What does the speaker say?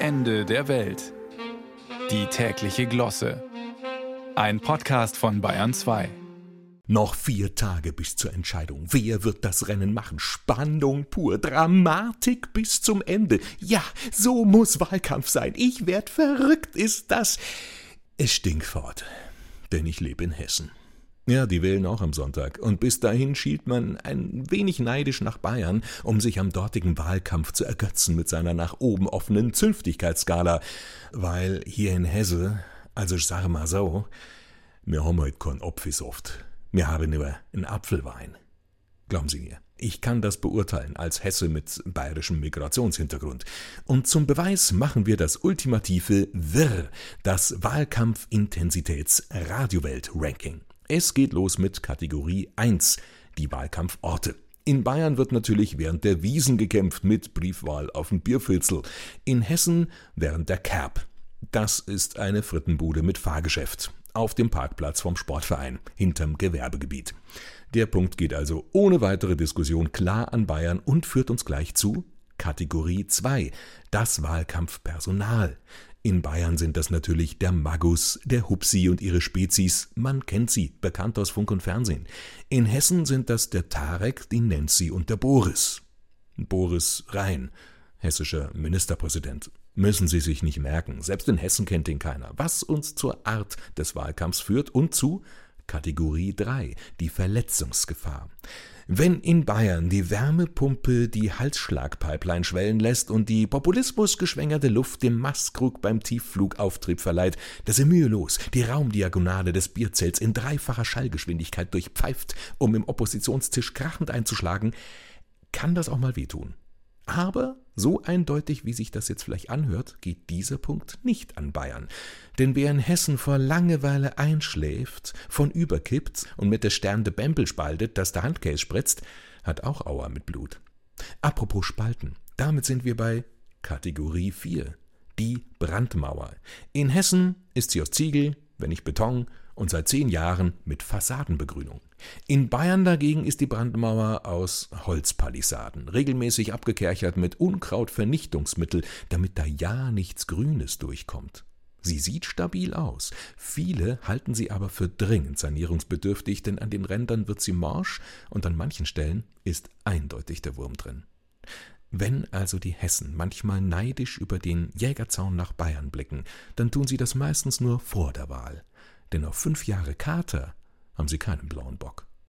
Ende der Welt. Die tägliche Glosse. Ein Podcast von Bayern 2. Noch vier Tage bis zur Entscheidung. Wer wird das Rennen machen? Spannung pur, Dramatik bis zum Ende. Ja, so muss Wahlkampf sein. Ich werd verrückt, ist das. Es stinkt fort, denn ich lebe in Hessen. Ja, die wählen auch am Sonntag. Und bis dahin schielt man ein wenig neidisch nach Bayern, um sich am dortigen Wahlkampf zu ergötzen mit seiner nach oben offenen Zünftigkeitsskala. Weil hier in Hesse, also ich sage mal so, wir haben heute kein Opfisoft. Wir haben nur einen Apfelwein. Glauben Sie mir, ich kann das beurteilen als Hesse mit bayerischem Migrationshintergrund. Und zum Beweis machen wir das ultimative WIR, das Wahlkampfintensitäts-Radiowelt-Ranking. Es geht los mit Kategorie 1, die Wahlkampforte. In Bayern wird natürlich während der Wiesen gekämpft mit Briefwahl auf dem Bierfilzel. In Hessen während der Kerb. Das ist eine Frittenbude mit Fahrgeschäft. Auf dem Parkplatz vom Sportverein, hinterm Gewerbegebiet. Der Punkt geht also ohne weitere Diskussion klar an Bayern und führt uns gleich zu Kategorie 2, das Wahlkampfpersonal. In Bayern sind das natürlich der Magus, der Hupsi und ihre Spezies. Man kennt sie, bekannt aus Funk und Fernsehen. In Hessen sind das der Tarek, die Nancy und der Boris. Boris Rhein, hessischer Ministerpräsident. Müssen Sie sich nicht merken, selbst in Hessen kennt ihn keiner. Was uns zur Art des Wahlkampfs führt und zu Kategorie 3, die Verletzungsgefahr. Wenn in Bayern die Wärmepumpe die Halsschlagpipeline schwellen lässt und die populismusgeschwängerte Luft dem Mastkrug beim Tiefflugauftrieb verleiht, dass er mühelos die Raumdiagonale des Bierzelts in dreifacher Schallgeschwindigkeit durchpfeift, um im Oppositionstisch krachend einzuschlagen, kann das auch mal wehtun. Aber so eindeutig, wie sich das jetzt vielleicht anhört, geht dieser Punkt nicht an Bayern. Denn wer in Hessen vor Langeweile einschläft, von überkippt und mit der Stern de Bempel spaltet, dass der Handkäse spritzt, hat auch Aua mit Blut. Apropos Spalten, damit sind wir bei Kategorie 4, die Brandmauer. In Hessen ist sie aus Ziegel, wenn nicht Beton, und seit zehn Jahren mit Fassadenbegrünung. In Bayern dagegen ist die Brandmauer aus Holzpalisaden, regelmäßig abgekerchert mit Unkrautvernichtungsmittel, damit da ja nichts Grünes durchkommt. Sie sieht stabil aus. Viele halten sie aber für dringend sanierungsbedürftig, denn an den Rändern wird sie morsch und an manchen Stellen ist eindeutig der Wurm drin. Wenn also die Hessen manchmal neidisch über den Jägerzaun nach Bayern blicken, dann tun sie das meistens nur vor der Wahl denn auf fünf Jahre Kater haben sie keinen blauen Bock.